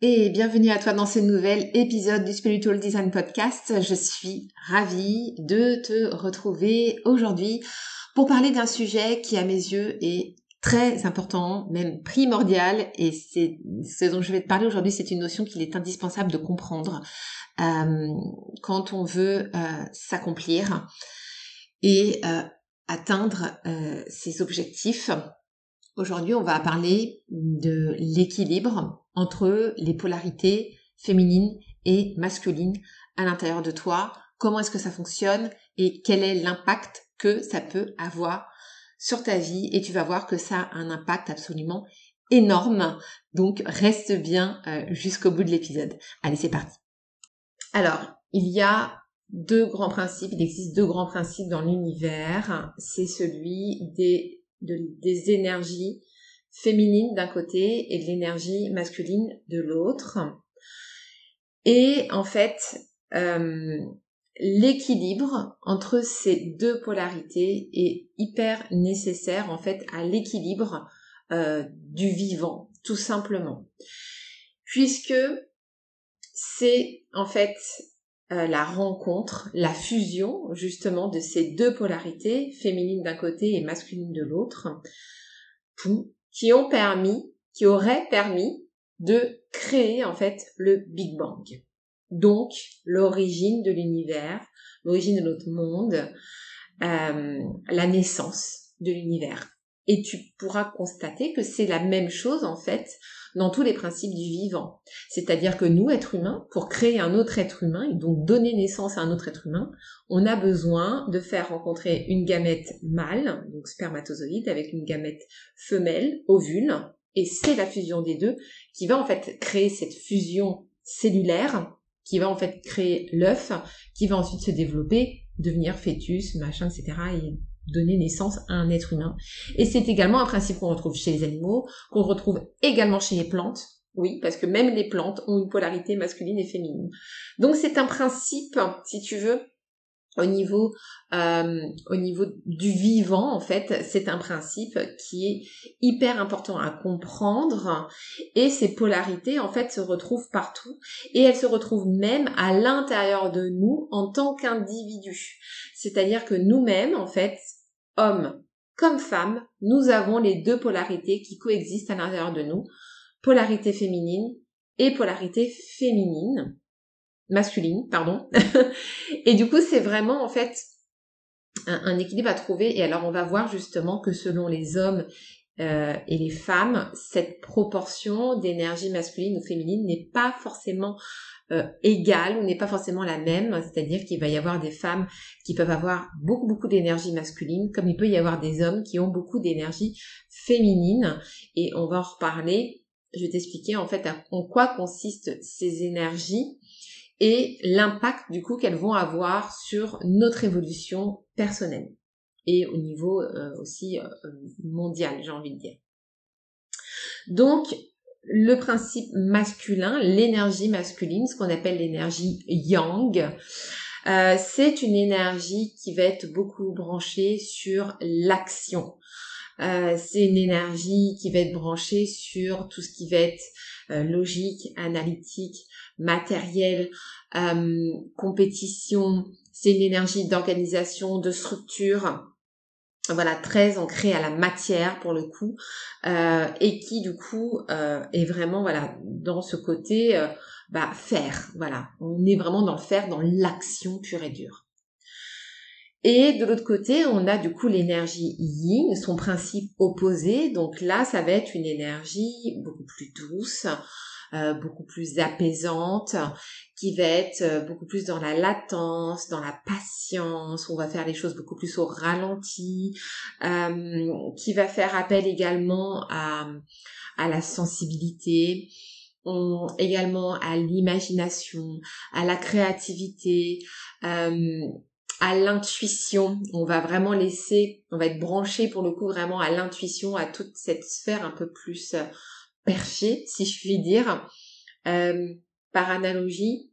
Et bienvenue à toi dans ce nouvel épisode du Spiritual Design Podcast. Je suis ravie de te retrouver aujourd'hui pour parler d'un sujet qui à mes yeux est très important, même primordial, et c'est ce dont je vais te parler aujourd'hui, c'est une notion qu'il est indispensable de comprendre euh, quand on veut euh, s'accomplir et euh, atteindre ses objectifs. Aujourd'hui, on va parler de l'équilibre entre les polarités féminines et masculines à l'intérieur de toi, comment est-ce que ça fonctionne et quel est l'impact que ça peut avoir sur ta vie? Et tu vas voir que ça a un impact absolument énorme. Donc reste bien euh, jusqu'au bout de l'épisode. Allez, c'est parti. Alors, il y a deux grands principes, il existe deux grands principes dans l'univers, c'est celui des, des énergies féminine d'un côté et de l'énergie masculine de l'autre. Et en fait, euh, l'équilibre entre ces deux polarités est hyper nécessaire en fait à l'équilibre euh, du vivant, tout simplement. Puisque c'est en fait euh, la rencontre, la fusion justement de ces deux polarités, féminine d'un côté et masculine de l'autre, qui ont permis, qui auraient permis de créer en fait le Big Bang. Donc l'origine de l'univers, l'origine de notre monde, euh, la naissance de l'univers. Et tu pourras constater que c'est la même chose en fait dans tous les principes du vivant. C'est-à-dire que nous, êtres humains, pour créer un autre être humain et donc donner naissance à un autre être humain, on a besoin de faire rencontrer une gamète mâle, donc spermatozoïde, avec une gamète femelle, ovule, et c'est la fusion des deux qui va en fait créer cette fusion cellulaire, qui va en fait créer l'œuf, qui va ensuite se développer, devenir fœtus, machin, etc. et donner naissance à un être humain. Et c'est également un principe qu'on retrouve chez les animaux, qu'on retrouve également chez les plantes. Oui, parce que même les plantes ont une polarité masculine et féminine. Donc c'est un principe, si tu veux, au niveau euh, au niveau du vivant en fait c'est un principe qui est hyper important à comprendre et ces polarités en fait se retrouvent partout et elles se retrouvent même à l'intérieur de nous en tant qu'individus c'est-à-dire que nous-mêmes en fait hommes comme femmes, nous avons les deux polarités qui coexistent à l'intérieur de nous, polarité féminine et polarité féminine, masculine, pardon. et du coup, c'est vraiment en fait un, équilibre à trouver. Et alors, on va voir justement que selon les hommes euh, et les femmes, cette proportion d'énergie masculine ou féminine n'est pas forcément euh, égale ou n'est pas forcément la même, c'est-à-dire qu'il va y avoir des femmes qui peuvent avoir beaucoup beaucoup d'énergie masculine, comme il peut y avoir des hommes qui ont beaucoup d'énergie féminine, et on va en reparler. Je vais t'expliquer en fait en quoi consistent ces énergies et l'impact du coup qu'elles vont avoir sur notre évolution personnelle et au niveau euh, aussi euh, mondial, j'ai envie de dire. Donc, le principe masculin, l'énergie masculine, ce qu'on appelle l'énergie yang, euh, c'est une énergie qui va être beaucoup branchée sur l'action. Euh, c'est une énergie qui va être branchée sur tout ce qui va être euh, logique, analytique, matériel, compétition. C'est une énergie d'organisation, de structure. Voilà très ancré à la matière pour le coup euh, et qui du coup euh, est vraiment voilà dans ce côté euh, bah faire voilà. On est vraiment dans le faire dans l'action pure et dure. Et de l'autre côté on a du coup l'énergie yin son principe opposé. Donc là ça va être une énergie beaucoup plus douce euh, beaucoup plus apaisante, qui va être euh, beaucoup plus dans la latence, dans la patience, on va faire les choses beaucoup plus au ralenti, euh, qui va faire appel également à, à la sensibilité, également à l'imagination, à la créativité, à l'intuition. On va vraiment laisser, on va être branché pour le coup vraiment à l'intuition, à toute cette sphère un peu plus perché, si je puis dire. Euh, par analogie,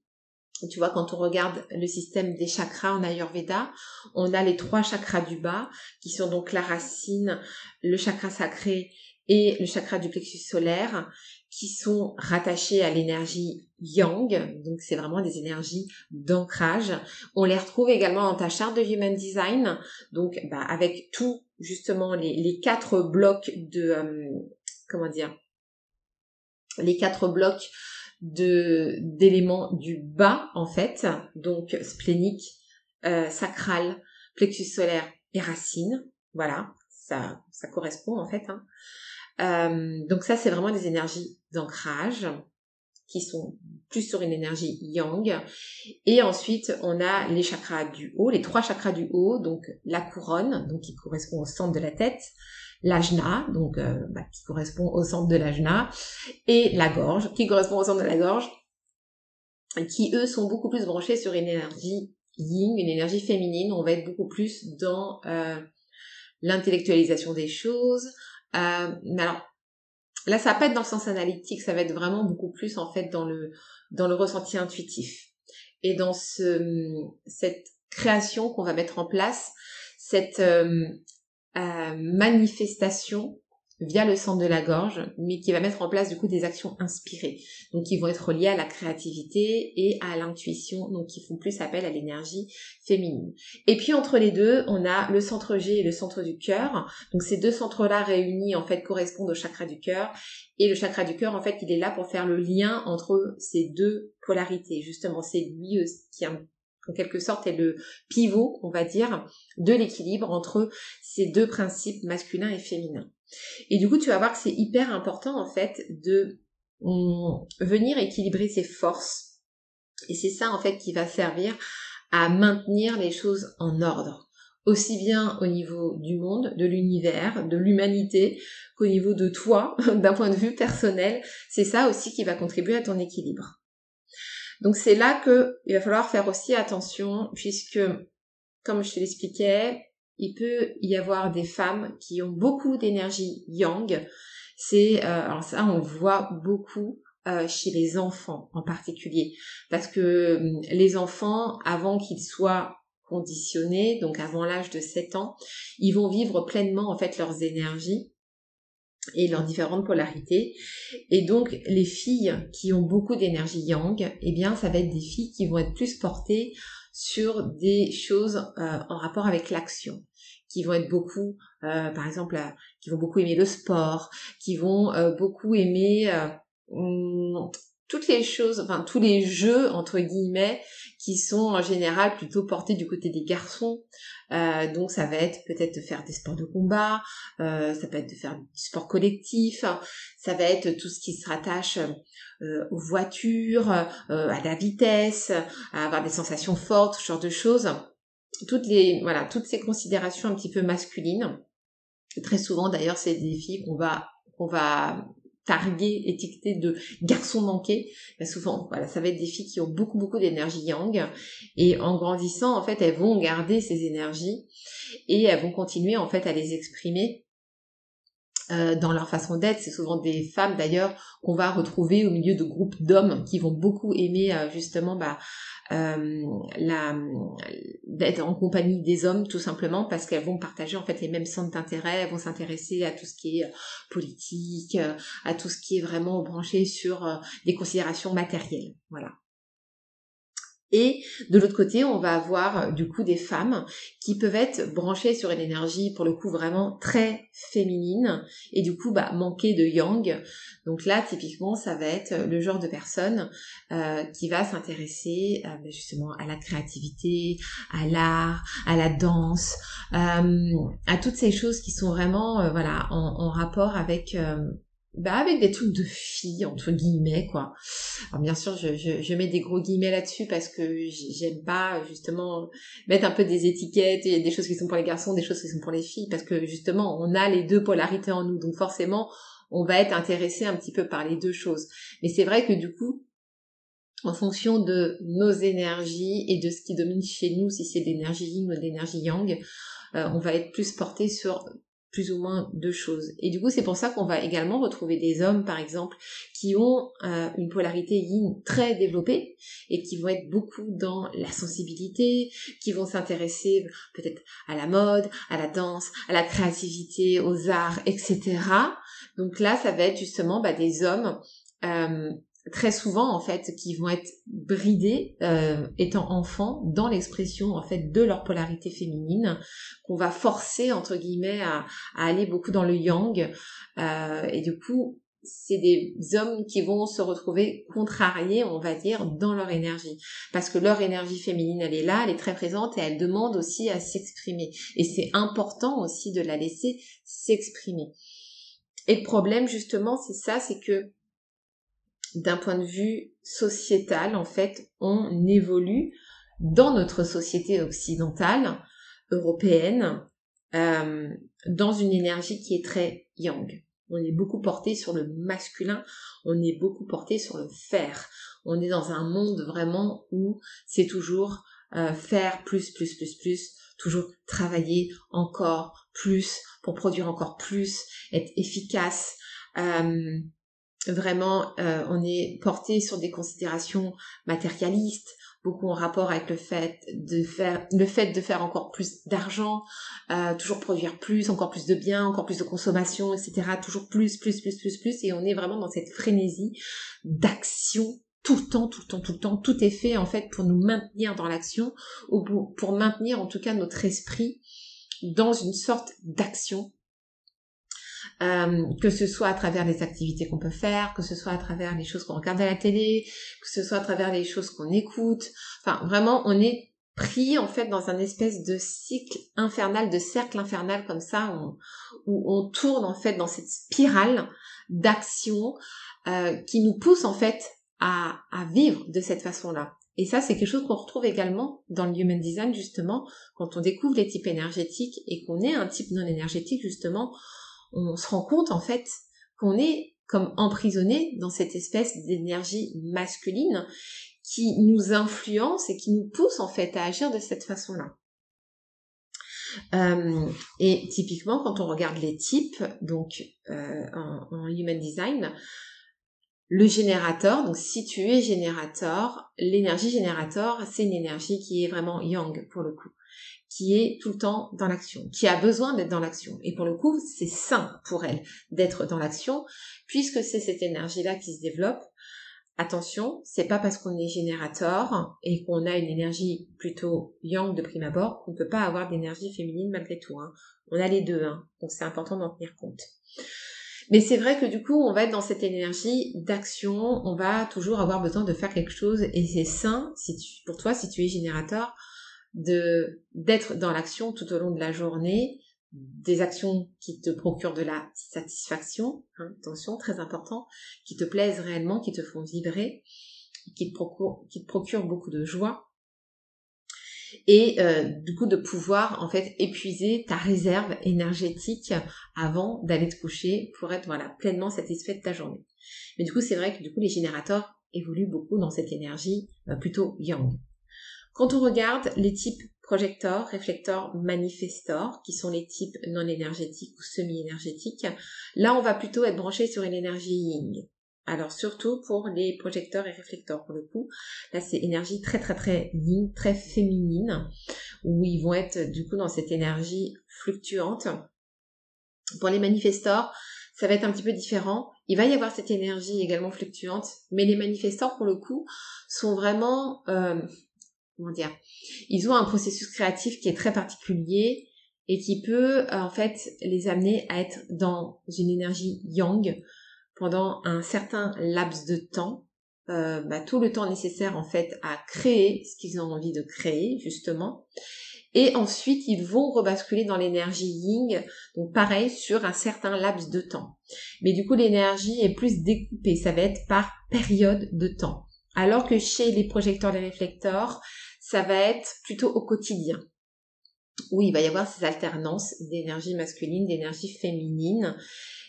tu vois, quand on regarde le système des chakras en Ayurveda, on a les trois chakras du bas, qui sont donc la racine, le chakra sacré et le chakra du plexus solaire, qui sont rattachés à l'énergie yang, donc c'est vraiment des énergies d'ancrage. On les retrouve également dans ta charte de Human Design, donc bah, avec tout justement les, quatre blocs de euh, comment dire les quatre blocs d'éléments du bas en fait, donc splénique, euh, sacral, plexus solaire et racine. Voilà, ça ça correspond en fait. Hein. Euh, donc ça c'est vraiment des énergies d'ancrage qui sont plus sur une énergie yang. Et ensuite, on a les chakras du haut, les trois chakras du haut, donc la couronne, donc qui correspond au centre de la tête, l'ajna, donc euh, bah, qui correspond au centre de l'ajna, et la gorge, qui correspond au centre de la gorge, qui eux sont beaucoup plus branchés sur une énergie yin, une énergie féminine. On va être beaucoup plus dans euh, l'intellectualisation des choses. Euh, alors, là, ça va pas être dans le sens analytique, ça va être vraiment beaucoup plus en fait dans le dans ressenti intuitif et dans ce cette création qu'on va mettre en place, cette manifestation via le centre de la gorge, mais qui va mettre en place du coup des actions inspirées, donc qui vont être liées à la créativité et à l'intuition, donc qui font plus appel à l'énergie féminine. Et puis entre les deux, on a le centre G et le centre du cœur. Donc ces deux centres-là réunis en fait correspondent au chakra du cœur, et le chakra du cœur en fait il est là pour faire le lien entre ces deux polarités. Justement, c'est lui qui en quelque sorte est le pivot, on va dire, de l'équilibre entre ces deux principes masculins et féminins. Et du coup, tu vas voir que c'est hyper important en fait de hum, venir équilibrer ses forces. Et c'est ça en fait qui va servir à maintenir les choses en ordre aussi bien au niveau du monde, de l'univers, de l'humanité, qu'au niveau de toi, d'un point de vue personnel. C'est ça aussi qui va contribuer à ton équilibre. Donc c'est là que il va falloir faire aussi attention puisque, comme je te l'expliquais, il peut y avoir des femmes qui ont beaucoup d'énergie yang. C'est euh, alors ça on voit beaucoup euh, chez les enfants en particulier parce que hum, les enfants avant qu'ils soient conditionnés donc avant l'âge de 7 ans ils vont vivre pleinement en fait leurs énergies et leurs différentes polarités. Et donc les filles qui ont beaucoup d'énergie yang, eh bien ça va être des filles qui vont être plus portées sur des choses euh, en rapport avec l'action, qui vont être beaucoup, euh, par exemple, euh, qui vont beaucoup aimer le sport, qui vont beaucoup aimer hum, toutes les choses, enfin tous les jeux entre guillemets qui sont en général plutôt portés du côté des garçons. Euh, donc ça va être peut-être de faire des sports de combat, euh, ça peut être de faire du sport collectif, ça va être tout ce qui se rattache euh, aux voitures, à la vitesse, à avoir des sensations fortes, ce genre de choses. Toutes les voilà, toutes ces considérations un petit peu masculines. Très souvent d'ailleurs, c'est des filles qu'on va qu'on va targuées, étiquetées de garçons manqués. Ben souvent, voilà, ça va être des filles qui ont beaucoup, beaucoup d'énergie yang. Et en grandissant, en fait, elles vont garder ces énergies et elles vont continuer, en fait, à les exprimer euh, dans leur façon d'être. C'est souvent des femmes d'ailleurs qu'on va retrouver au milieu de groupes d'hommes qui vont beaucoup aimer euh, justement bah, euh, la, d'être en compagnie des hommes tout simplement parce qu'elles vont partager en fait les mêmes centres d'intérêt, elles vont s'intéresser à tout ce qui est politique, à tout ce qui est vraiment branché sur des considérations matérielles. Voilà. Et de l'autre côté, on va avoir du coup des femmes qui peuvent être branchées sur une énergie pour le coup vraiment très féminine et du coup bah, manquer de yang. Donc là, typiquement, ça va être le genre de personne euh, qui va s'intéresser euh, bah, justement à la créativité, à l'art, à la danse, euh, à toutes ces choses qui sont vraiment voilà en, en, rapport avec bah avec des trucs de filles entre guillemets quoi. Alors bien sûr je, mets des gros guillemets là-dessus parce que j'aime pas justement mettre un peu des étiquettes, a des choses qui sont pour les garçons, des choses qui sont pour les filles parce que justement on a les deux polarités en nous donc forcément on va être intéressé un petit peu par les deux choses. Mais c'est vrai que du coup en fonction de nos énergies et de ce qui domine chez nous, si c'est l'énergie yin ou l'énergie yang, euh, on va être plus porté sur plus ou moins deux choses. Et du coup, c'est pour ça qu'on va également retrouver des hommes, par exemple, qui ont euh, une polarité yin très développée et qui vont être beaucoup dans la sensibilité, qui vont s'intéresser peut-être à la mode, à la danse, à la créativité, aux arts, etc. Donc là, ça va être justement bah, des hommes euh, très souvent en fait qui vont être bridés euh, étant enfants dans l'expression en fait de leur polarité féminine qu'on va forcer entre guillemets à, aller beaucoup dans le yang euh, et du coup c'est des hommes qui vont se retrouver contrariés, on va dire, dans leur énergie. Parce que leur énergie féminine, elle est là, elle est très présente et elle demande aussi à s'exprimer. Et c'est important aussi de la laisser s'exprimer. Et le problème, justement, c'est ça, c'est que d'un point de vue sociétal, en fait, on évolue dans notre société occidentale, européenne, euh, dans une énergie qui est très yang. On est beaucoup porté sur le masculin, on est beaucoup porté sur le faire. On est dans un monde vraiment où c'est toujours euh, faire plus, plus, plus, plus, toujours travailler encore plus pour produire encore plus, être efficace. Euh, vraiment, euh, on est porté sur des considérations matérialistes, beaucoup en rapport avec le fait de faire, le fait de faire encore plus d'argent, euh, toujours produire plus, encore plus de biens, encore plus de consommation, etc. Toujours plus, plus, plus, plus, plus, et on est vraiment dans cette frénésie d'action tout le temps, tout le temps, tout le temps. Tout est fait en fait pour nous maintenir dans l'action, ou pour maintenir en tout cas notre esprit dans une sorte d'action euh, que ce soit à travers les activités qu'on peut faire, que ce soit à travers les choses qu'on regarde à la télé, que ce soit à travers les choses qu'on écoute. Enfin, vraiment, on est pris en fait dans un espèce de cycle infernal, de cercle infernal comme ça, où, on tourne en fait dans cette spirale d'action euh, qui nous pousse en fait à, à vivre de cette façon-là. Et ça, c'est quelque chose qu'on retrouve également dans le Human Design, justement, quand on découvre les types énergétiques et qu'on est un type non énergétique, justement, on se rend compte en fait qu'on est comme emprisonné dans cette espèce d'énergie masculine qui nous influence et qui nous pousse en fait à agir de cette façon-là. Euh, et typiquement, quand on regarde les types, donc euh, en, en, Human Design, le générateur, donc si tu es générateur, l'énergie générateur, c'est une énergie qui est vraiment yang pour le coup qui est tout le temps dans l'action, qui a besoin d'être dans l'action. Et pour le coup, c'est sain pour elle d'être dans l'action, puisque c'est cette énergie-là qui se développe. Attention, c'est pas parce qu'on est générateur et qu'on a une énergie plutôt yang de prime abord qu'on ne peut pas avoir d'énergie féminine malgré tout. Hein. On a les deux, hein, donc c'est important d'en tenir compte. Mais c'est vrai que du coup, on va être dans cette énergie d'action, on va toujours avoir besoin de faire quelque chose et c'est sain pour toi si tu es générateur d'être dans l'action tout au long de la journée, des actions qui te procurent de la satisfaction, hein, attention, très important, qui te plaisent réellement, qui te font vibrer, qui te procurent, qui te procurent beaucoup de joie, et euh, du coup de pouvoir en fait épuiser ta réserve énergétique avant d'aller te coucher pour être voilà pleinement satisfait de ta journée. Mais du coup c'est vrai que du coup les générateurs évoluent beaucoup dans cette énergie euh, plutôt yang. Quand on regarde les types projecteurs, réflecteurs, manifestors, qui sont les types non énergétiques ou semi-énergétiques, là on va plutôt être branché sur une énergie yin. Alors surtout pour les projecteurs et réflecteurs pour le coup, là c'est énergie très très très yin, très féminine, où ils vont être du coup dans cette énergie fluctuante. Pour les manifestors, ça va être un petit peu différent. Il va y avoir cette énergie également fluctuante, mais les manifestors pour le coup sont vraiment euh, comment dire, ils ont un processus créatif qui est très particulier et qui peut en fait les amener à être dans une énergie yang pendant un certain laps de temps, euh, bah, tout le temps nécessaire en fait à créer ce qu'ils ont envie de créer justement. Et ensuite, ils vont rebasculer dans l'énergie yin, donc pareil, sur un certain laps de temps. Mais du coup, l'énergie est plus découpée, ça va être par période de temps. Alors que chez les projecteurs, les réflecteurs, ça va être plutôt au quotidien où il va y avoir ces alternances d'énergie masculine, d'énergie féminine.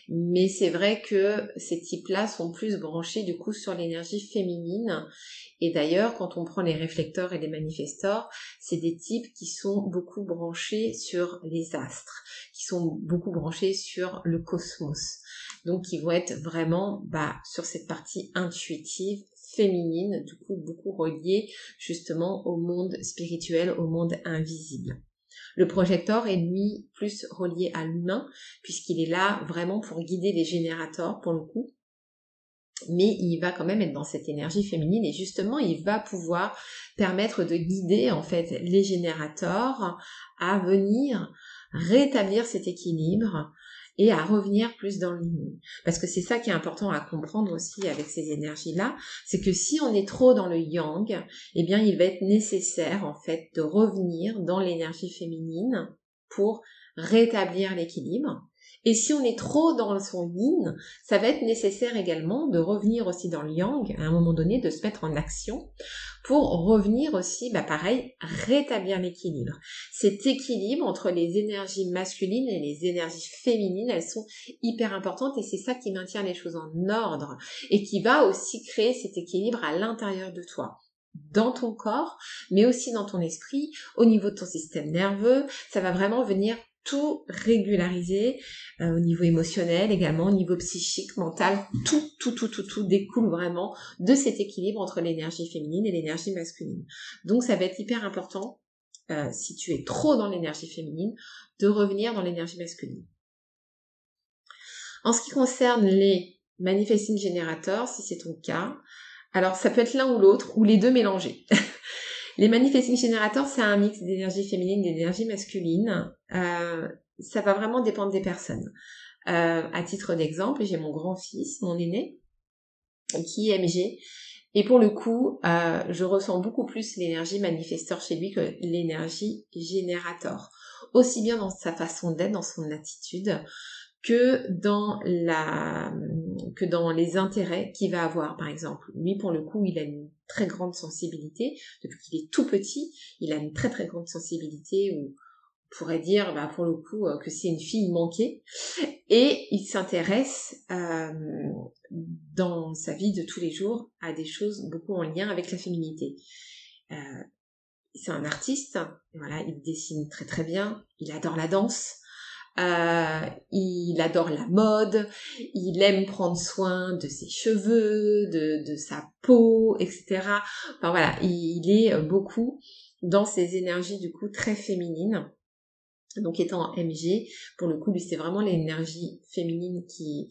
Mais c'est vrai que ces types-là sont plus branchés du coup sur l'énergie féminine. Et d'ailleurs, quand on prend les réflecteurs et les manifestors, c'est des types qui sont beaucoup branchés sur les astres, qui sont beaucoup branchés sur le cosmos. Donc, qui vont être vraiment bah, sur cette partie intuitive, féminine, du coup beaucoup reliée justement au monde spirituel, au monde invisible. Le projecteur est lui plus relié à l'humain puisqu'il est là vraiment pour guider les générateurs pour le coup. Mais il va quand même être dans cette énergie féminine et justement il va pouvoir permettre de guider en fait les générateurs à venir rétablir cet équilibre et à revenir plus dans le Parce que c'est ça qui est important à comprendre aussi avec ces énergies-là, c'est que si on est trop dans le yang, eh bien il va être nécessaire en fait de revenir dans l'énergie féminine pour rétablir l'équilibre et si on est trop dans son yin, ça va être nécessaire également de revenir aussi dans le yang, à un moment donné, de se mettre en action pour revenir aussi, bah pareil, rétablir l'équilibre. Cet équilibre entre les énergies masculines et les énergies féminines, elles sont hyper importantes et c'est ça qui maintient les choses en ordre et qui va aussi créer cet équilibre à l'intérieur de toi dans ton corps, mais aussi dans ton esprit, au niveau de ton système nerveux. Ça va vraiment venir tout régulariser euh, au niveau émotionnel également, au niveau psychique, mental, tout, tout, tout, tout, tout découle vraiment de cet équilibre entre l'énergie féminine et l'énergie masculine. Donc ça va être hyper important, euh, si tu es trop dans l'énergie féminine, de revenir dans l'énergie masculine. En ce qui concerne les manifesting générateurs, si c'est ton cas, alors ça peut être l'un ou l'autre, ou les deux mélangés. Les manifesting générateurs, c'est un mix d'énergie féminine et d'énergie masculine. Euh, ça va vraiment dépendre des personnes. Euh, à titre d'exemple, j'ai mon grand-fils, mon aîné, qui est MG. Et pour le coup, euh, je ressens beaucoup plus l'énergie manifesteur chez lui que l'énergie générateur. Aussi bien dans sa façon d'être, dans son attitude, que dans la que dans les intérêts qu'il va avoir. Par exemple lui pour le coup il a une très grande sensibilité. Depuis qu'il est tout petit il a une très très grande sensibilité où on pourrait dire bah, pour le coup euh, que c'est une fille manquée. Et il s'intéresse euh, dans sa vie de tous les jours à des choses beaucoup en lien avec la féminité. Euh, c'est un artiste voilà il dessine très très bien il adore la danse euh, il adore la mode, il aime prendre soin de ses cheveux, de, de sa peau, etc. Enfin voilà, il, est beaucoup dans ses énergies du coup très féminines. Donc étant MG, pour le coup, lui c'est vraiment l'énergie féminine qui,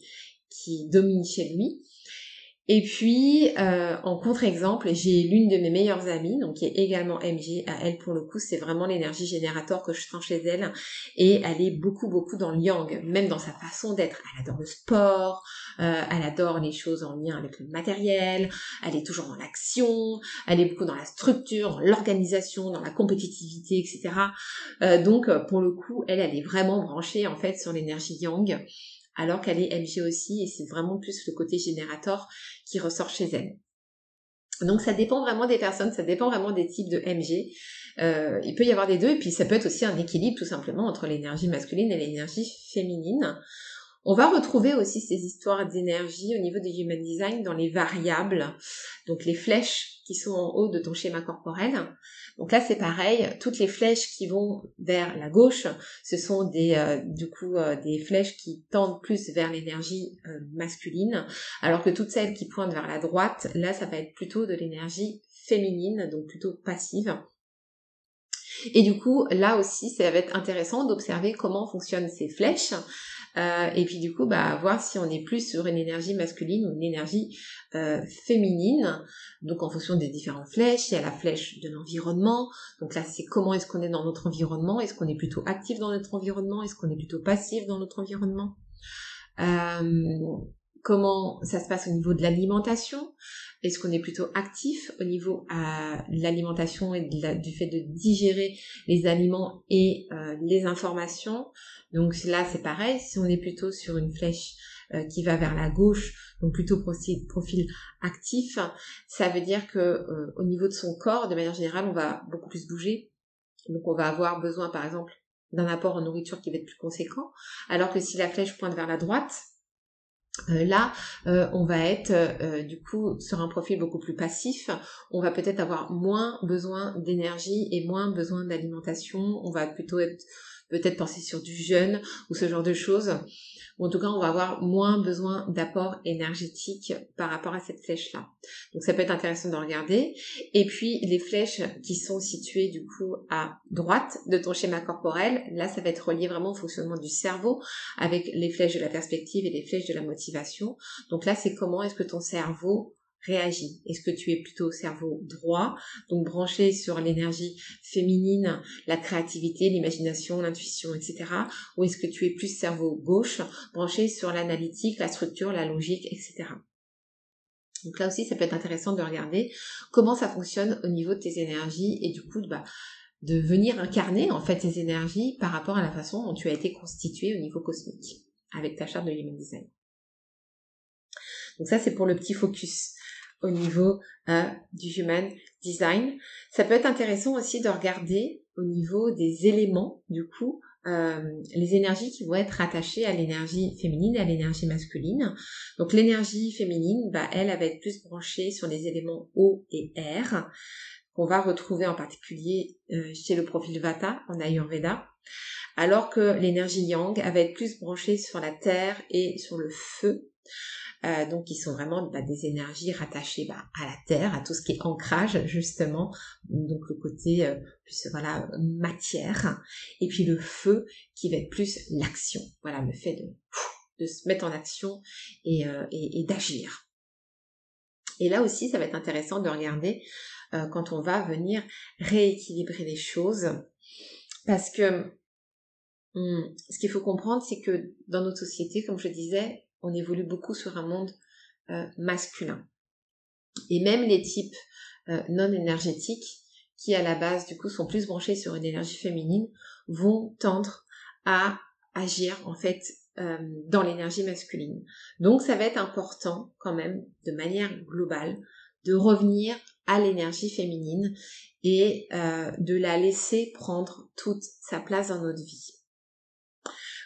qui domine chez lui. Et puis, euh, en contre-exemple, j'ai l'une de mes meilleures amies, donc qui est également MG. À elle, pour le coup, c'est vraiment l'énergie générateur que je sens chez elle. Et elle est beaucoup, beaucoup dans le yang, même dans sa façon d'être. Elle adore le sport, euh, elle adore les choses en lien avec le matériel, elle est toujours dans l'action, elle est beaucoup dans la structure, dans l'organisation, dans la compétitivité, etc. Euh, donc, pour le coup, elle, elle est vraiment branchée, en fait, sur l'énergie yang alors qu'elle est MG aussi et c'est vraiment plus le côté générateur qui ressort chez elle. Donc ça dépend vraiment des personnes, ça dépend vraiment des types de MG. Euh, il peut y avoir des deux et puis ça peut être aussi un équilibre tout simplement entre l'énergie masculine et l'énergie féminine. On va retrouver aussi ces histoires d'énergie au niveau du human design dans les variables, donc les flèches qui sont en haut de ton schéma corporel. Donc là c'est pareil, toutes les flèches qui vont vers la gauche, ce sont des euh, du coup euh, des flèches qui tendent plus vers l'énergie euh, masculine, alors que toutes celles qui pointent vers la droite, là ça va être plutôt de l'énergie féminine, donc plutôt passive. Et du coup, là aussi, ça va être intéressant d'observer comment fonctionnent ces flèches. Euh, et puis du coup, bah, voir si on est plus sur une énergie masculine ou une énergie euh, féminine. Donc en fonction des différentes flèches, il y a la flèche de l'environnement. Donc là, c'est comment est-ce qu'on est dans notre environnement? Est-ce qu'on est plutôt actif dans notre environnement? Est-ce qu'on est plutôt passif dans notre environnement? Euh, Comment ça se passe au niveau de l'alimentation? Est-ce qu'on est plutôt actif au niveau euh, de l'alimentation et du fait de digérer les aliments et euh, les informations? Donc là, c'est pareil. Si on est plutôt sur une flèche euh, qui va vers la gauche, donc plutôt profil, profil actif, ça veut dire que au niveau de son corps, de manière générale, on va beaucoup plus bouger. Donc on va avoir besoin, par exemple, d'un apport en nourriture qui va être plus conséquent. Alors que si la flèche pointe vers la droite, euh, là, euh, on va être euh, du coup sur un profil beaucoup plus passif. On va peut-être avoir moins besoin d'énergie et moins besoin d'alimentation. On va plutôt être peut-être penser sur du jeûne ou ce genre de choses en tout cas on va avoir moins besoin d'apport énergétique par rapport à cette flèche-là. Donc ça peut être intéressant de regarder. Et puis les flèches qui sont situées du coup à droite de ton schéma corporel, là ça va être relié vraiment au fonctionnement du cerveau avec les flèches de la perspective et les flèches de la motivation. Donc là c'est comment est-ce que ton cerveau réagit Est-ce que tu es plutôt au cerveau droit, donc branché sur l'énergie féminine, la créativité, l'imagination, l'intuition, etc. Ou est-ce que tu es plus cerveau gauche, branché sur l'analytique, la structure, la logique, etc. Donc là aussi, ça peut être intéressant de regarder comment ça fonctionne au niveau de tes énergies et du coup, bah, de venir incarner en fait tes énergies par rapport à la façon dont tu as été constitué au niveau cosmique avec ta charte de Human Design. Donc ça, c'est pour le petit focus au niveau euh, du human design. Ça peut être intéressant aussi de regarder au niveau des éléments, du coup, euh, les énergies qui vont être attachées à l'énergie féminine et à l'énergie masculine. Donc l'énergie féminine, bah, elle, elle va être plus branchée sur les éléments eau et air, qu'on va retrouver en particulier euh, chez le profil Vata en Ayurveda, alors que l'énergie Yang, va être plus branchée sur la terre et sur le feu. Euh, donc qui sont vraiment bah, des énergies rattachées bah, à la terre, à tout ce qui est ancrage justement, donc le côté euh, plus voilà matière, et puis le feu qui va être plus l'action, voilà le fait de, de se mettre en action et, euh, et, et d'agir. Et là aussi, ça va être intéressant de regarder quand on va venir rééquilibrer les choses, parce que hum, ce qu'il faut comprendre, c'est que dans notre société, comme je disais, on évolue beaucoup sur un monde euh, masculin. Et même les types euh, non énergétiques, qui à la base du coup sont plus branchés sur une énergie féminine, vont tendre à agir en fait euh, dans l'énergie masculine. Donc ça va être important quand même de manière globale de revenir à l'énergie féminine et de la laisser prendre toute sa place dans notre vie.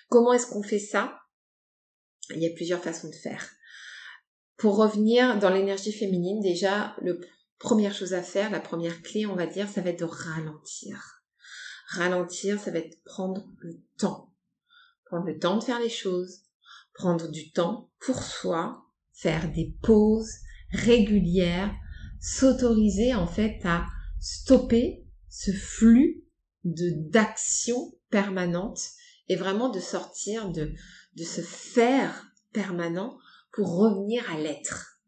Comment est-ce qu'on fait ça? Il y a plusieurs façons de faire. Pour revenir dans l'énergie féminine, déjà, la première chose à faire, la première clé, on va dire, ça va être de ralentir. Ralentir, ça va être prendre le temps. Prendre le temps de faire les choses, prendre du temps pour soi, faire des pauses régulières, s'autoriser en fait à stopper ce flux de d'action permanente et vraiment de sortir de de se faire permanent pour revenir à l'être,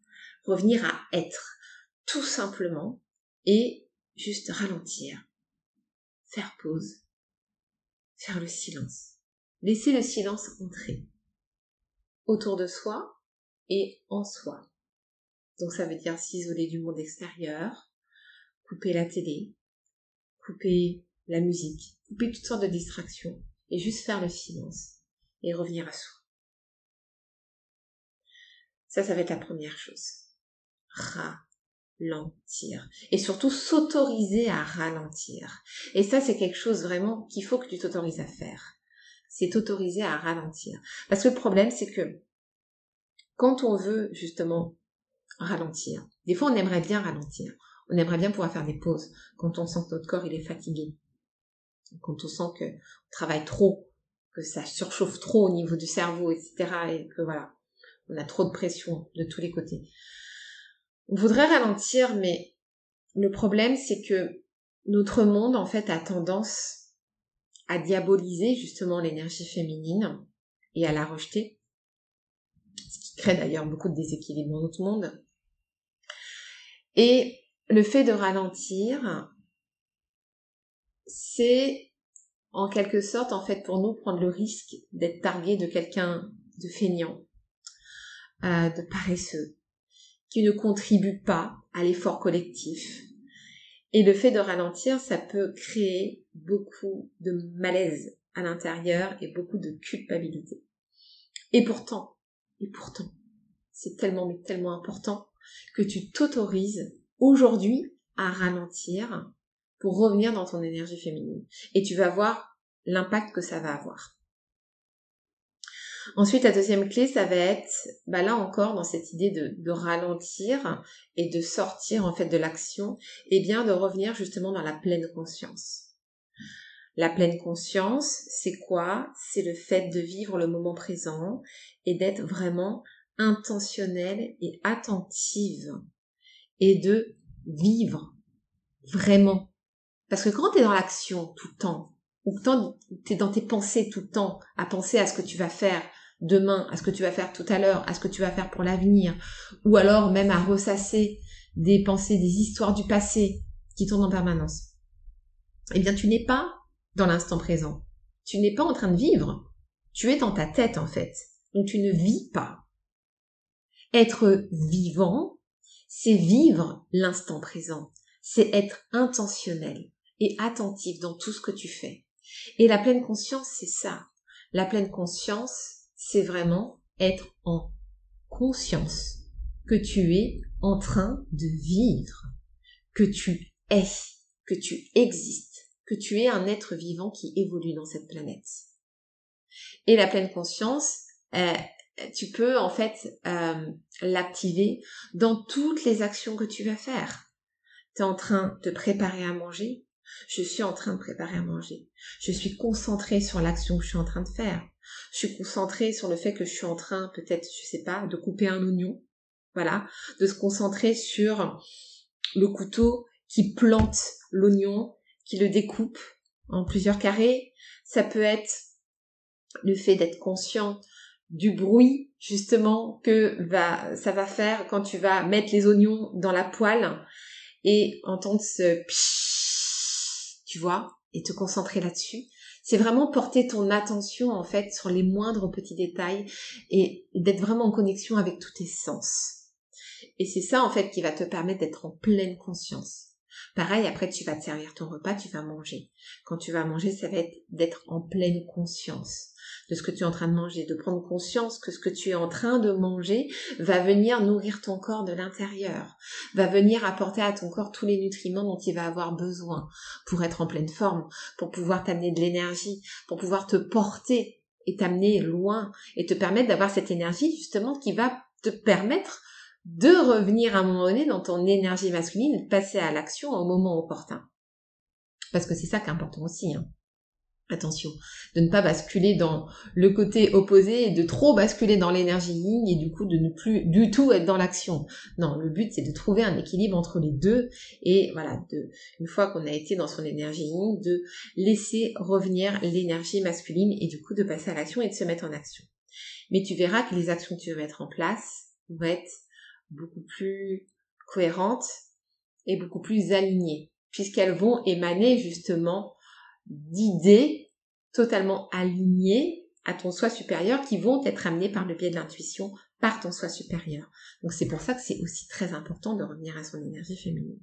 revenir à être, tout simplement, et juste ralentir, faire pause, faire le silence, laisser le silence entrer autour de soi et en soi. Donc ça veut dire s'isoler du monde extérieur, couper la télé, couper la musique, couper toutes sortes de distractions et juste faire le silence et revenir à soi. Ça, ça va être la première chose. Ralentir. Et surtout s'autoriser à ralentir. Et ça, c'est quelque chose vraiment qu'il faut que tu t'autorises à faire. C'est t'autoriser à ralentir. Parce que le problème, c'est que quand on veut justement ralentir, des fois on aimerait bien ralentir. On aimerait bien pouvoir faire des pauses quand on sent que notre corps est fatigué. Quand on sent que on travaille trop, que ça surchauffe trop au niveau du cerveau, etc. Et que voilà, on a trop de pression de tous les côtés. On voudrait ralentir, mais le problème c'est que notre monde, en fait, a tendance à diaboliser justement l'énergie féminine et à la rejeter, ce qui crée d'ailleurs beaucoup de déséquilibre dans notre monde. Et le fait de ralentir, c'est en quelque sorte, en fait, pour nous, prendre le risque d'être targué de quelqu'un de feignant, euh, de paresseux, qui ne contribue pas à l'effort collectif. Et le fait de ralentir, ça peut créer beaucoup de malaise à l'intérieur et beaucoup de culpabilité. Et pourtant, et pourtant, c'est tellement, mais tellement important que tu t'autorises aujourd'hui à ralentir pour revenir dans ton énergie féminine. Et tu vas voir l'impact que ça va avoir. Ensuite, la deuxième clé, ça va être, bah là encore, dans cette idée de, ralentir et de sortir en fait de l'action, et eh bien de revenir justement dans la pleine conscience. La pleine conscience, c'est quoi? C'est le fait de vivre le moment présent et d'être vraiment intentionnelle et attentive et de vivre vraiment parce que quand tu es dans l'action tout le temps, ou quand tu es dans tes pensées tout le temps, à penser à ce que tu vas faire demain, à ce que tu vas faire tout à l'heure, à ce que tu vas faire pour l'avenir, ou alors même à ressasser des pensées, des histoires du passé qui tournent en permanence, eh bien tu n'es pas dans l'instant présent. Tu n'es pas en train de vivre. Tu es dans ta tête en fait. Donc tu ne vis pas. Être vivant, c'est vivre l'instant présent. C'est être intentionnel et attentif dans tout ce que tu fais. Et la pleine conscience, c'est ça. La pleine conscience, c'est vraiment être en conscience que tu es en train de vivre, que tu es, que tu existes, que tu es un être vivant qui évolue dans cette planète. Et la pleine conscience, euh, tu peux en fait euh, l'activer dans toutes les actions que tu vas faire. Tu es en train de préparer à manger, je suis en train de préparer à manger. Je suis concentrée sur l'action que je suis en train de faire. Je suis concentrée sur le fait que je suis en train, peut-être, je sais pas, de couper un oignon. Voilà. De se concentrer sur le couteau qui plante l'oignon, qui le découpe en plusieurs carrés. Ça peut être le fait d'être conscient du bruit justement que va ça va faire quand tu vas mettre les oignons dans la poêle et entendre ce tu vois, et te concentrer là-dessus. C'est vraiment porter ton attention en fait sur les moindres petits détails et d'être vraiment en connexion avec tous tes sens. Et c'est ça en fait qui va te permettre d'être en pleine conscience. Pareil, après tu vas te servir ton repas, tu vas manger. Quand tu vas manger, ça va être d'être en pleine conscience de ce que tu es en train de manger, de prendre conscience que ce que tu es en train de manger va venir nourrir ton corps de l'intérieur, va venir apporter à ton corps tous les nutriments dont il va avoir besoin pour être en pleine forme, pour pouvoir t'amener de l'énergie, pour pouvoir te porter et t'amener loin et te permettre d'avoir cette énergie justement qui va te permettre de revenir à un moment donné dans ton énergie masculine passer à l'action au moment opportun. Parce que c'est ça qui est important aussi. Hein. Attention, de ne pas basculer dans le côté opposé et de trop basculer dans l'énergie yin et du coup de ne plus du tout être dans l'action. Non, le but c'est de trouver un équilibre entre les deux et voilà, de, une fois qu'on a été dans son énergie yin, de laisser revenir l'énergie masculine et du coup de passer à l'action et de se mettre en action. Mais tu verras que les actions que tu vas mettre en place vont être beaucoup plus cohérentes et beaucoup plus alignées puisqu'elles vont émaner justement d'idées totalement alignées à ton soi supérieur qui vont être amenées par le biais de l'intuition par ton soi supérieur. Donc c'est pour ça que c'est aussi très important de revenir à son énergie féminine.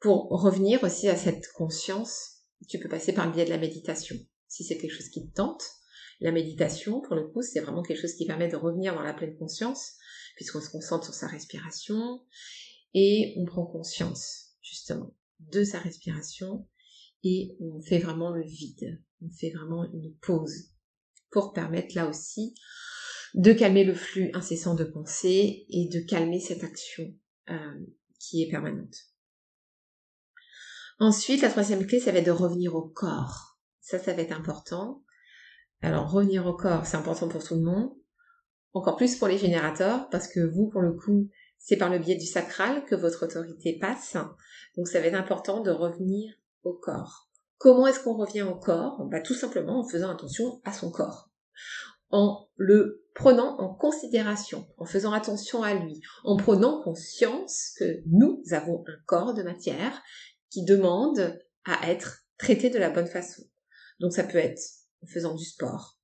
Pour revenir aussi à cette conscience, tu peux passer par le biais de la méditation. Si c'est quelque chose qui te tente, la méditation, pour le coup, c'est vraiment quelque chose qui permet de revenir dans la pleine conscience, puisqu'on se concentre sur sa respiration et on prend conscience, justement, de sa respiration et on fait vraiment le vide. On fait vraiment une pause pour permettre là aussi de calmer le flux incessant de pensée et de calmer cette action euh, qui est permanente. Ensuite, la troisième clé, ça va être de revenir au corps. Ça, ça va être important. Alors, revenir au corps, c'est important pour tout le monde. Encore plus pour les générateurs, parce que vous, pour le coup, c'est par le biais du sacral que votre autorité passe. Donc ça va être important de revenir au corps. Comment est-ce qu'on revient au corps? Bah, Tout simplement en faisant attention à son corps. En le prenant en considération, en faisant attention à lui, en prenant conscience que nous avons un corps de matière qui demande à être traité de la bonne façon. Donc ça peut être en faisant du sport,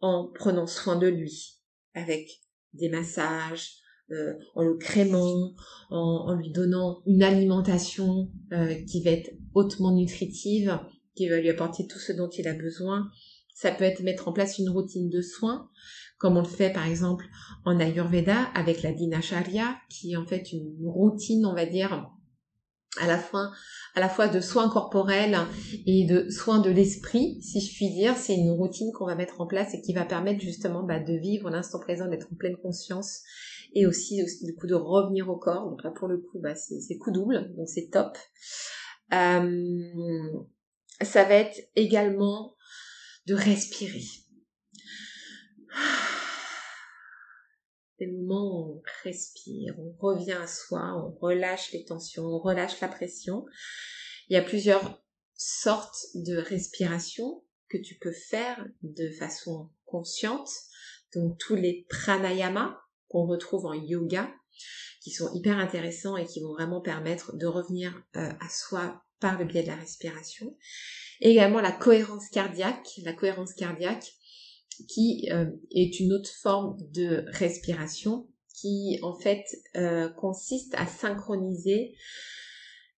en prenant soin de lui, avec des massages, euh, en le crémant, en, lui donnant une alimentation euh, qui va être hautement nutritive, qui va lui apporter tout ce dont il a besoin. Ça peut être mettre en place une routine de soins, comme on le fait par exemple en Ayurveda avec la Dinacharya, qui est en fait une routine, on va dire, à la fois, à la fois de soins corporels et de soins de l'esprit, si je puis dire. C'est une routine qu'on va mettre en place et qui va permettre justement bah, de vivre l'instant présent, d'être en pleine conscience et aussi, du coup de revenir au corps. Donc là pour le coup, bah, c'est coup double, donc c'est top. Euh, ça va être également de respirer. Des moments où on respire, on revient à soi, on relâche les tensions, on relâche la pression. Il y a plusieurs sortes de respiration que tu peux faire de façon consciente. Donc tous les pranayamas qu'on retrouve en yoga, qui sont hyper intéressants et qui vont vraiment permettre de revenir euh, à soi par le biais de la respiration. également la cohérence cardiaque, la cohérence cardiaque qui euh, est une autre forme de respiration qui en fait euh, consiste à synchroniser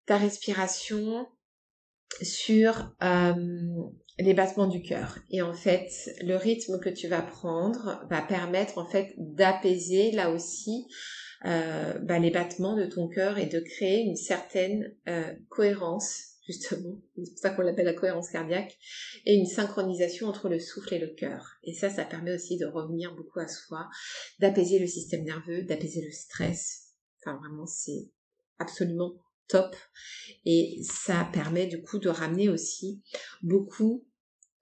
ta respiration sur les battements du cœur. Et en fait, le rythme que tu vas prendre va permettre en fait d'apaiser là aussi euh, bah, les battements de ton cœur et de créer une certaine euh, cohérence justement, c'est pour ça qu'on l'appelle la cohérence cardiaque, et une synchronisation entre le souffle et le cœur. Et ça, ça permet aussi de revenir beaucoup à soi, d'apaiser le système nerveux, d'apaiser le stress. Enfin, vraiment, c'est absolument top. Et ça permet du coup de ramener aussi beaucoup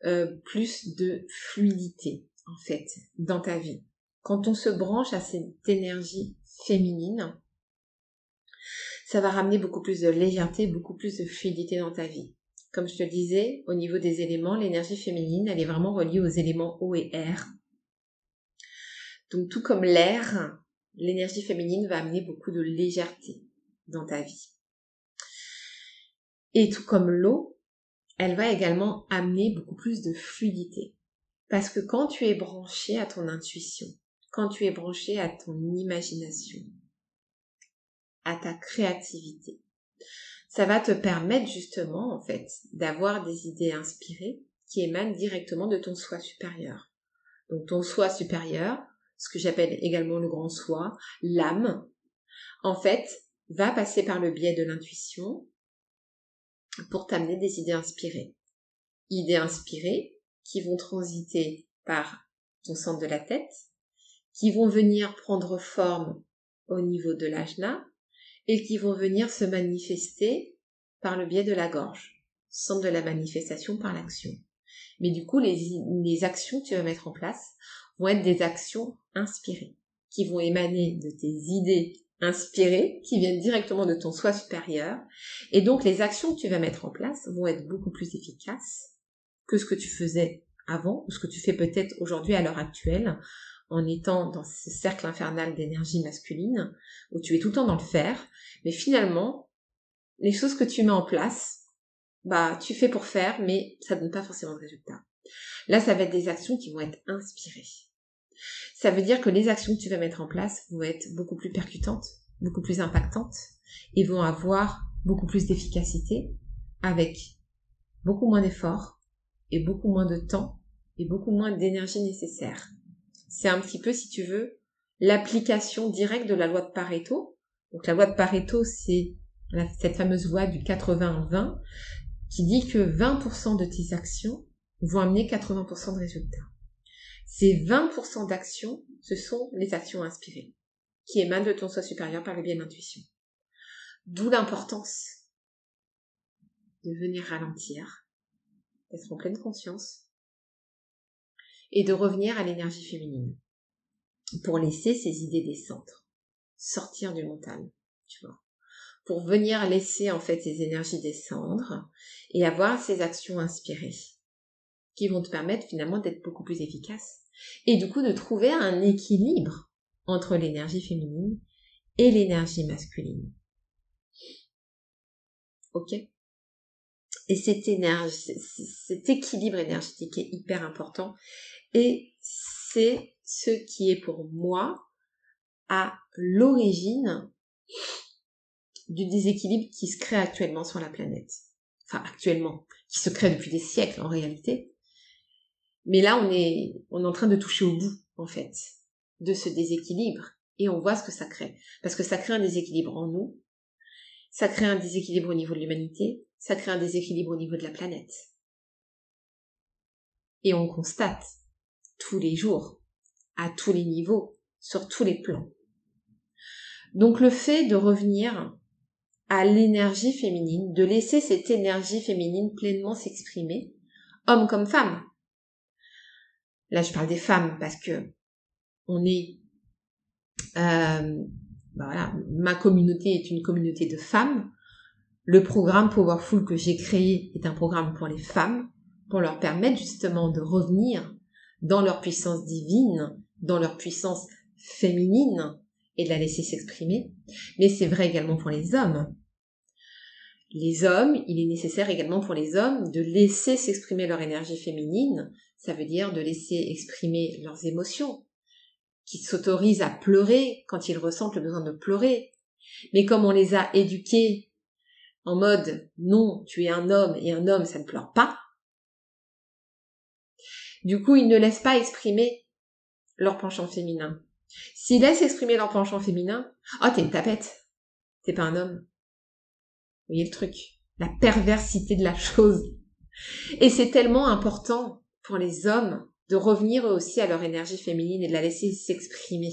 euh, plus de fluidité, en fait, dans ta vie. Quand on se branche à cette énergie féminine, ça va ramener beaucoup plus de légèreté, beaucoup plus de fluidité dans ta vie. Comme je te le disais, au niveau des éléments, l'énergie féminine, elle est vraiment reliée aux éléments eau et air. Donc tout comme l'air, l'énergie féminine va amener beaucoup de légèreté dans ta vie. Et tout comme l'eau, elle va également amener beaucoup plus de fluidité. Parce que quand tu es branché à ton intuition, quand tu es branché à ton imagination, à ta créativité. Ça va te permettre justement, en fait, d'avoir des idées inspirées qui émanent directement de ton soi supérieur. Donc ton soi supérieur, ce que j'appelle également le grand soi, l'âme, en fait, va passer par le biais de l'intuition pour t'amener des idées inspirées. Idées inspirées qui vont transiter par ton centre de la tête, qui vont venir prendre forme au niveau de l'ajna et qui vont venir se manifester par le biais de la gorge, sans de la manifestation par l'action. Mais du coup, les, les actions que tu vas mettre en place vont être des actions inspirées, qui vont émaner de tes idées inspirées, qui viennent directement de ton soi supérieur. Et donc, les actions que tu vas mettre en place vont être beaucoup plus efficaces que ce que tu faisais avant, ou ce que tu fais peut-être aujourd'hui à l'heure actuelle, en étant dans ce cercle infernal d'énergie masculine, où tu es tout le temps dans le faire, mais finalement, les choses que tu mets en place, bah, tu fais pour faire, mais ça donne pas forcément de résultat. Là, ça va être des actions qui vont être inspirées. Ça veut dire que les actions que tu vas mettre en place vont être beaucoup plus percutantes, beaucoup plus impactantes, et vont avoir beaucoup plus d'efficacité, avec beaucoup moins d'efforts, et beaucoup moins de temps, et beaucoup moins d'énergie nécessaire. C'est un petit peu, si tu veux, l'application directe de la loi de Pareto. Donc la loi de Pareto, c'est cette fameuse loi du 80-20 qui dit que 20% de tes actions vont amener 80% de résultats. Ces 20% d'actions, ce sont les actions inspirées, qui émanent de ton soi supérieur par le biais de. D'où l'importance de venir ralentir, d'être en pleine conscience, et de revenir à l'énergie féminine pour laisser ces idées descendre. sortir du mental, tu vois. Pour venir laisser en fait ces énergies descendre et avoir ces actions inspirées qui vont te permettre finalement d'être beaucoup plus efficace et du coup de trouver un équilibre entre l'énergie féminine et l'énergie masculine. Ok? Et énergie, cet équilibre énergétique est hyper important et c'est ce qui est pour moi à l'origine du déséquilibre qui se crée actuellement sur la planète. Enfin, actuellement, qui se crée depuis des siècles en réalité. Mais là, on est, on est en train de toucher au bout, en fait, de ce déséquilibre. Et on voit ce que ça crée. Parce que ça crée un déséquilibre en nous. Ça crée un déséquilibre au niveau de l'humanité. Ça crée un déséquilibre au niveau de la planète. Et on constate tous les jours, à tous les niveaux, sur tous les plans. Donc le fait de revenir à l'énergie féminine, de laisser cette énergie féminine pleinement s'exprimer, homme comme femme. Là, je parle des femmes parce que on est, euh, bah voilà, ma communauté est une communauté de femmes. Le programme Powerful que j'ai créé est un programme pour les femmes, pour leur permettre justement de revenir dans leur puissance divine, dans leur puissance féminine et de la laisser s'exprimer. Mais c'est vrai également pour les hommes. Les hommes, il est nécessaire également pour les hommes de laisser s'exprimer leur énergie féminine. Ça veut dire de laisser exprimer leurs émotions, qui s'autorisent à pleurer quand ils ressentent le besoin de pleurer. Mais comme on les a éduqués en mode non, tu es un homme et un homme ça ne pleure pas, du coup, ils ne laissent pas exprimer leur penchant féminin. S'ils laissent exprimer leur penchant féminin, oh, t'es une tapette. T'es pas un homme. Vous voyez le truc? La perversité de la chose. Et c'est tellement important pour les hommes de revenir eux aussi à leur énergie féminine et de la laisser s'exprimer.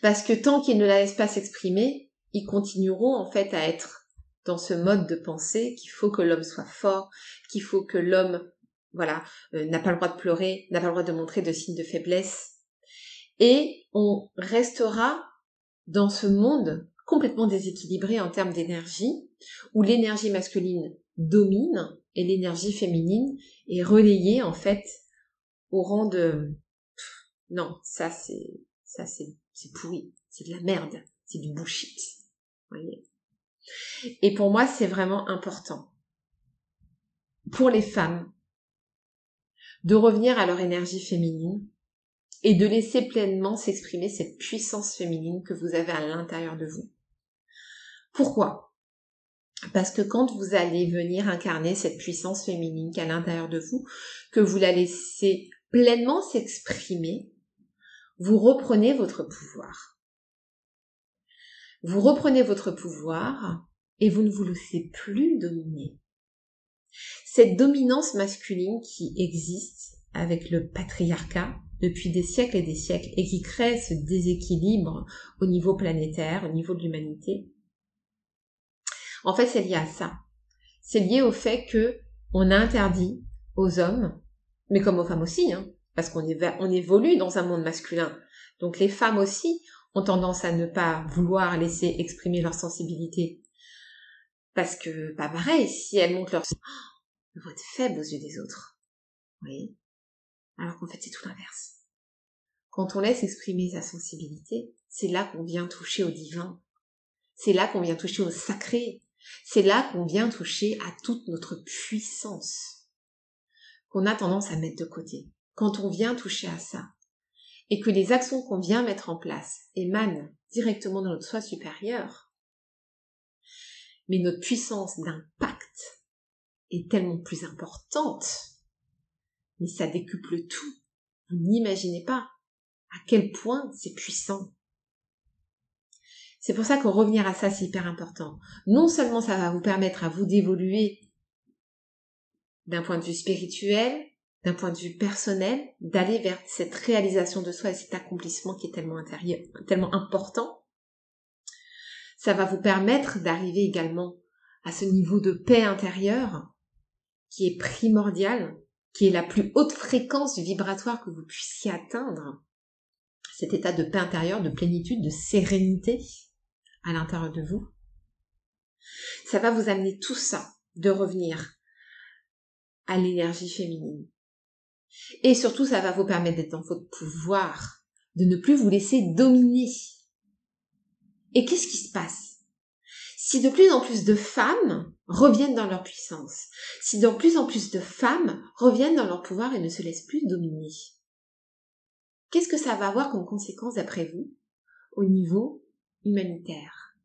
Parce que tant qu'ils ne la laissent pas s'exprimer, ils continueront en fait à être dans ce mode de pensée qu'il faut que l'homme soit fort, qu'il faut que l'homme voilà, euh, n'a pas le droit de pleurer, n'a pas le droit de montrer de signes de faiblesse. Et on restera dans ce monde complètement déséquilibré en termes d'énergie, où l'énergie masculine domine et l'énergie féminine est relayée en fait au rang de non, ça c'est ça c'est c'est pourri, c'est de la merde, c'est du bullshit. Voyez. Et pour moi, c'est vraiment important pour les femmes de revenir à leur énergie féminine et de laisser pleinement s'exprimer cette puissance féminine que vous avez à l'intérieur de vous. Pourquoi? Parce que quand vous allez venir incarner cette puissance féminine qui est à l'intérieur de vous, que vous la laissez pleinement s'exprimer, vous reprenez votre pouvoir. Vous reprenez votre pouvoir et vous ne vous laissez plus dominer cette dominance masculine qui existe avec le patriarcat depuis des siècles et des siècles et qui crée ce déséquilibre au niveau planétaire, au niveau de l'humanité. En fait, c'est lié à ça. C'est lié au fait que on a interdit aux hommes, mais comme aux femmes aussi, hein, parce qu'on on évolue dans un monde masculin. Donc les femmes aussi ont tendance à ne pas vouloir laisser exprimer leur sensibilité. Parce que, pas pareil, si elles montrent leur vous être faible aux yeux des autres. Oui. Alors qu'en fait, c'est tout l'inverse. Quand on laisse exprimer sa sensibilité, c'est là qu'on vient toucher au divin. C'est là qu'on vient toucher au sacré. C'est là qu'on vient toucher à toute notre puissance qu'on a tendance à mettre de côté. Quand on vient toucher à ça, et que les actions qu'on vient mettre en place émanent directement de notre soi supérieur, mais notre puissance d'impact est tellement plus importante. Mais ça décuple tout. Vous n'imaginez pas à quel point c'est puissant. C'est pour ça que revenir à ça, c'est hyper important. Non seulement ça va vous permettre à vous d'évoluer d'un point de vue spirituel, d'un point de vue personnel, d'aller vers cette réalisation de soi et cet accomplissement qui est tellement intérieur, tellement important. Ça va vous permettre d'arriver également à ce niveau de paix intérieure qui est primordiale, qui est la plus haute fréquence vibratoire que vous puissiez atteindre, cet état de paix intérieure, de plénitude, de sérénité à l'intérieur de vous. Ça va vous amener tout ça, de revenir à l'énergie féminine. Et surtout, ça va vous permettre d'être dans votre pouvoir, de ne plus vous laisser dominer. Et qu'est-ce qui se passe? Si de plus en plus de femmes reviennent dans leur puissance, si de plus en plus de femmes reviennent dans leur pouvoir et ne se laissent plus dominer, qu'est-ce que ça va avoir comme conséquence d'après vous au niveau humanitaire,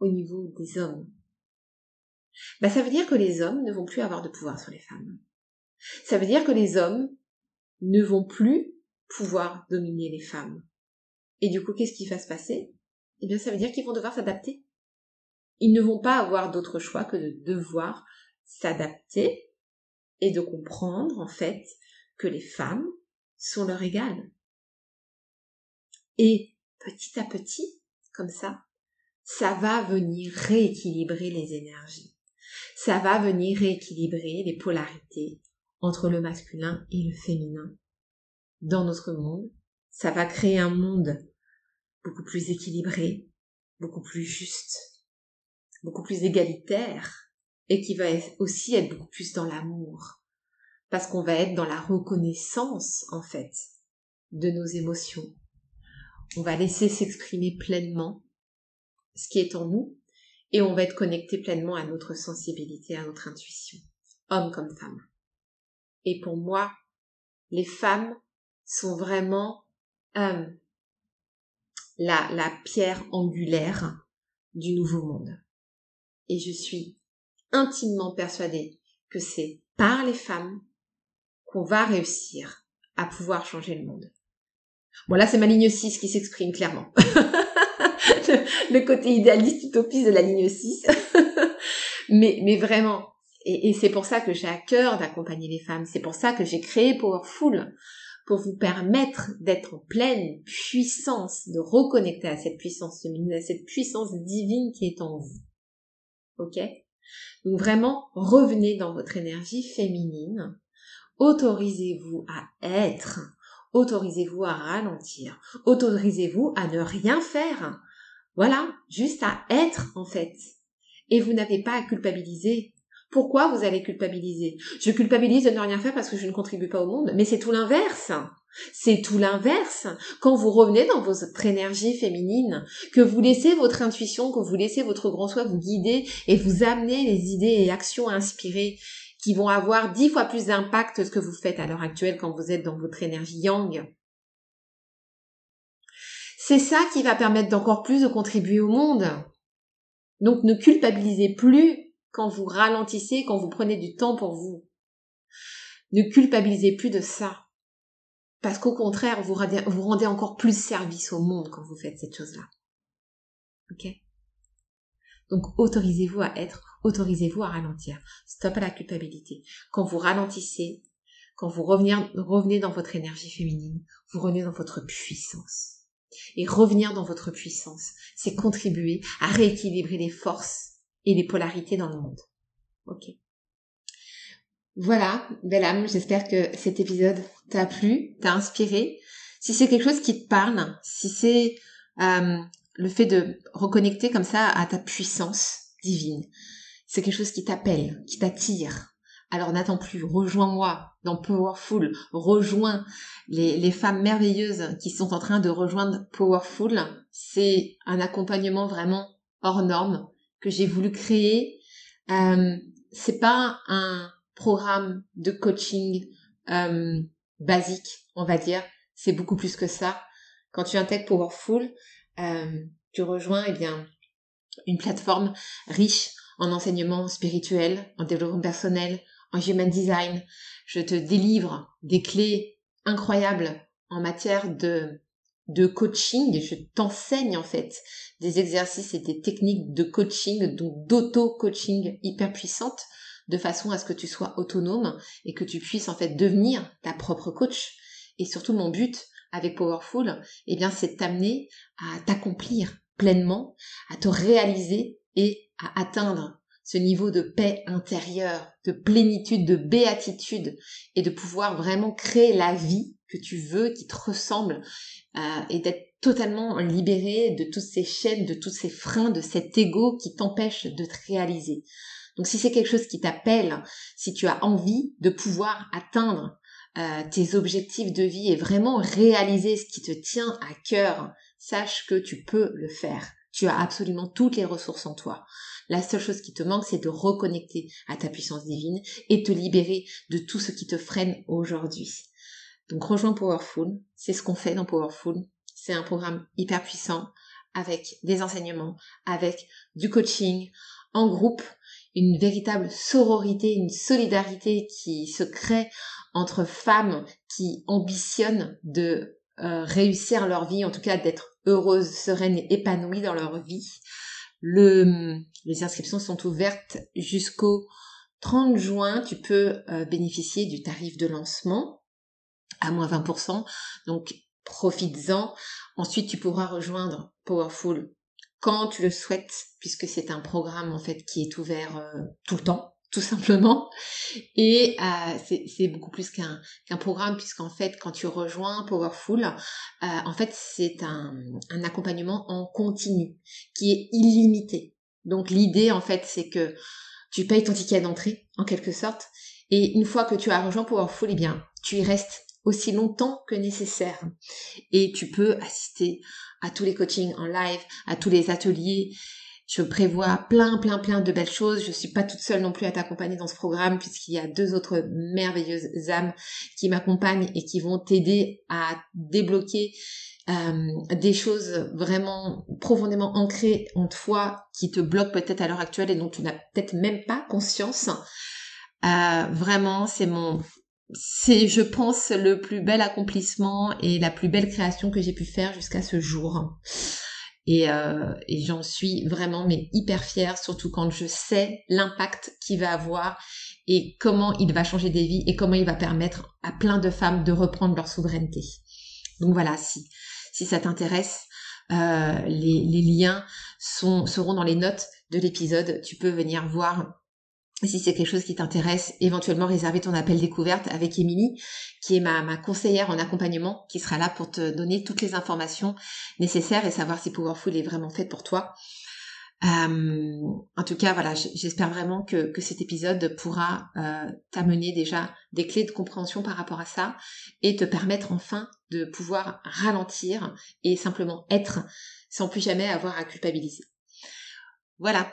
au niveau des hommes? Bah, Ça veut dire que les hommes ne vont plus avoir de pouvoir sur les femmes. Ça veut dire que les hommes ne vont plus pouvoir dominer les femmes. Et du coup, qu'est-ce qui va se passer? Eh bien, ça veut dire qu'ils vont devoir s'adapter. Ils ne vont pas avoir d'autre choix que de devoir s'adapter et de comprendre, en fait, que les femmes sont leur égales. Et petit à petit, comme ça, ça va venir rééquilibrer les énergies. Ça va venir rééquilibrer les polarités entre le masculin et le féminin dans notre monde. Ça va créer un monde beaucoup plus équilibré, beaucoup plus juste, beaucoup plus égalitaire et qui va aussi être beaucoup plus dans l'amour. Parce qu'on va être dans la reconnaissance, en fait, de nos émotions. On va laisser s'exprimer pleinement ce qui est en nous et on va être connecté pleinement à notre sensibilité, à notre intuition, homme comme femme. Et pour moi, les femmes sont vraiment euh, la, la pierre angulaire du nouveau monde. Et je suis intimement persuadée que c'est par les femmes qu'on va réussir à pouvoir changer le monde. Bon là c'est ma ligne 6 qui s'exprime clairement. le, côté idéaliste utopiste de la ligne 6. mais, mais vraiment, et, c'est pour ça que j'ai à cœur d'accompagner les femmes. C'est pour ça que j'ai créé Powerful pour vous permettre d'être en pleine puissance, de reconnecter à cette puissance féminine, à cette puissance divine qui est en vous. Ok? Donc vraiment, revenez dans votre énergie féminine. Autorisez-vous à être. Autorisez-vous à ralentir. Autorisez-vous à ne rien faire. Voilà, juste à être en fait. Et vous n'avez pas à culpabiliser. Pourquoi vous allez culpabiliser? Je culpabilise de ne rien faire parce que je ne contribue pas au monde, mais c'est tout l'inverse. C'est tout l'inverse. Quand vous revenez dans votre énergie féminine, que vous laissez votre intuition, que vous laissez votre grand soi vous guider et vous amener les idées et actions inspirées qui vont avoir dix fois plus d'impact que ce que vous faites à l'heure actuelle quand vous êtes dans votre énergie yang. C'est ça qui va permettre d'encore plus de contribuer au monde. Donc ne culpabilisez plus quand vous ralentissez, quand vous prenez du temps pour vous. Ne culpabilisez plus de ça. Parce qu'au contraire, vous rendez, encore plus service au monde quand vous faites cette chose-là. Ok? Donc autorisez-vous à être, autorisez-vous à ralentir. Stop à la culpabilité. Quand vous ralentissez, quand vous revenez dans votre énergie féminine, vous revenez dans votre puissance. Et revenir dans votre puissance, c'est contribuer à rééquilibrer les forces et les polarités dans le monde. Ok. Voilà, belle âme, j'espère que cet épisode t'a plu, t'a inspiré. Si c'est quelque chose qui te parle, si c'est euh, le fait de reconnecter comme ça à ta puissance divine, c'est quelque chose qui t'appelle, qui t'attire, alors n'attends plus, rejoins-moi dans Powerful, rejoins les, les, femmes merveilleuses qui sont en train de rejoindre Powerful. C'est un accompagnement vraiment hors norme que j'ai voulu créer. Euh, c'est pas un programme de coaching euh, basique, on va dire. C'est beaucoup plus que ça. Quand tu intègres Powerful, euh, tu rejoins eh bien une plateforme riche en enseignement spirituel, en développement personnel, en human design. Je te délivre des clés incroyables en matière de de coaching, je t'enseigne en fait des exercices et des techniques de coaching, donc d'auto-coaching hyper puissantes, de façon à ce que tu sois autonome et que tu puisses en fait devenir ta propre coach. Et surtout mon but avec Powerful, eh bien c'est t'amener à t'accomplir pleinement, à te réaliser et à atteindre ce niveau de paix intérieure, de plénitude, de béatitude et de pouvoir vraiment créer la vie que tu veux, qui te ressemble euh, et d'être totalement libéré de toutes ces chaînes, de tous ces freins, de cet ego qui t'empêche de te réaliser. Donc si c'est quelque chose qui t'appelle, si tu as envie de pouvoir atteindre euh, tes objectifs de vie et vraiment réaliser ce qui te tient à cœur, sache que tu peux le faire. Tu as absolument toutes les ressources en toi. La seule chose qui te manque, c'est de reconnecter à ta puissance divine et te libérer de tout ce qui te freine aujourd'hui. Donc rejoins Powerful, c'est ce qu'on fait dans Powerful. C'est un programme hyper puissant avec des enseignements, avec du coaching en groupe, une véritable sororité, une solidarité qui se crée entre femmes qui ambitionnent de euh, réussir leur vie, en tout cas d'être heureuses, sereines et épanouies dans leur vie. Le, les inscriptions sont ouvertes jusqu'au 30 juin. Tu peux euh, bénéficier du tarif de lancement à moins 20%. Donc profites-en. Ensuite, tu pourras rejoindre Powerful quand tu le souhaites, puisque c'est un programme en fait qui est ouvert euh, tout le temps, tout simplement. Et euh, c'est beaucoup plus qu'un programme, puisqu'en fait, quand tu rejoins Powerful, euh, en fait, c'est un, un accompagnement en continu qui est illimité. Donc l'idée, en fait, c'est que tu payes ton ticket d'entrée, en quelque sorte, et une fois que tu as rejoint Powerful, eh bien, tu y restes aussi longtemps que nécessaire. Et tu peux assister à tous les coachings en live, à tous les ateliers. Je prévois plein, plein, plein de belles choses. Je suis pas toute seule non plus à t'accompagner dans ce programme puisqu'il y a deux autres merveilleuses âmes qui m'accompagnent et qui vont t'aider à débloquer euh, des choses vraiment profondément ancrées en toi qui te bloquent peut-être à l'heure actuelle et dont tu n'as peut-être même pas conscience. Euh, vraiment, c'est mon c'est, je pense, le plus bel accomplissement et la plus belle création que j'ai pu faire jusqu'à ce jour. Et, euh, et j'en suis vraiment mais hyper fière, surtout quand je sais l'impact qu'il va avoir et comment il va changer des vies et comment il va permettre à plein de femmes de reprendre leur souveraineté. Donc voilà, si, si ça t'intéresse, euh, les, les, liens seront dans les notes de l'épisode. Tu peux venir voir si c'est quelque chose qui t'intéresse, éventuellement réserver ton appel découverte avec Émilie, qui est ma, conseillère en accompagnement, qui sera là pour te donner toutes les informations nécessaires et savoir si Powerful est vraiment fait pour toi. Euh, en tout cas, voilà, j'espère vraiment que, que, cet épisode pourra euh, t'amener déjà des clés de compréhension par rapport à ça et te permettre enfin de pouvoir ralentir et simplement être sans plus jamais avoir à culpabiliser. Voilà,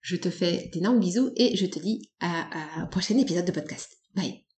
je te fais d'énormes bisous et je te dis à, à un prochain épisode de podcast. Bye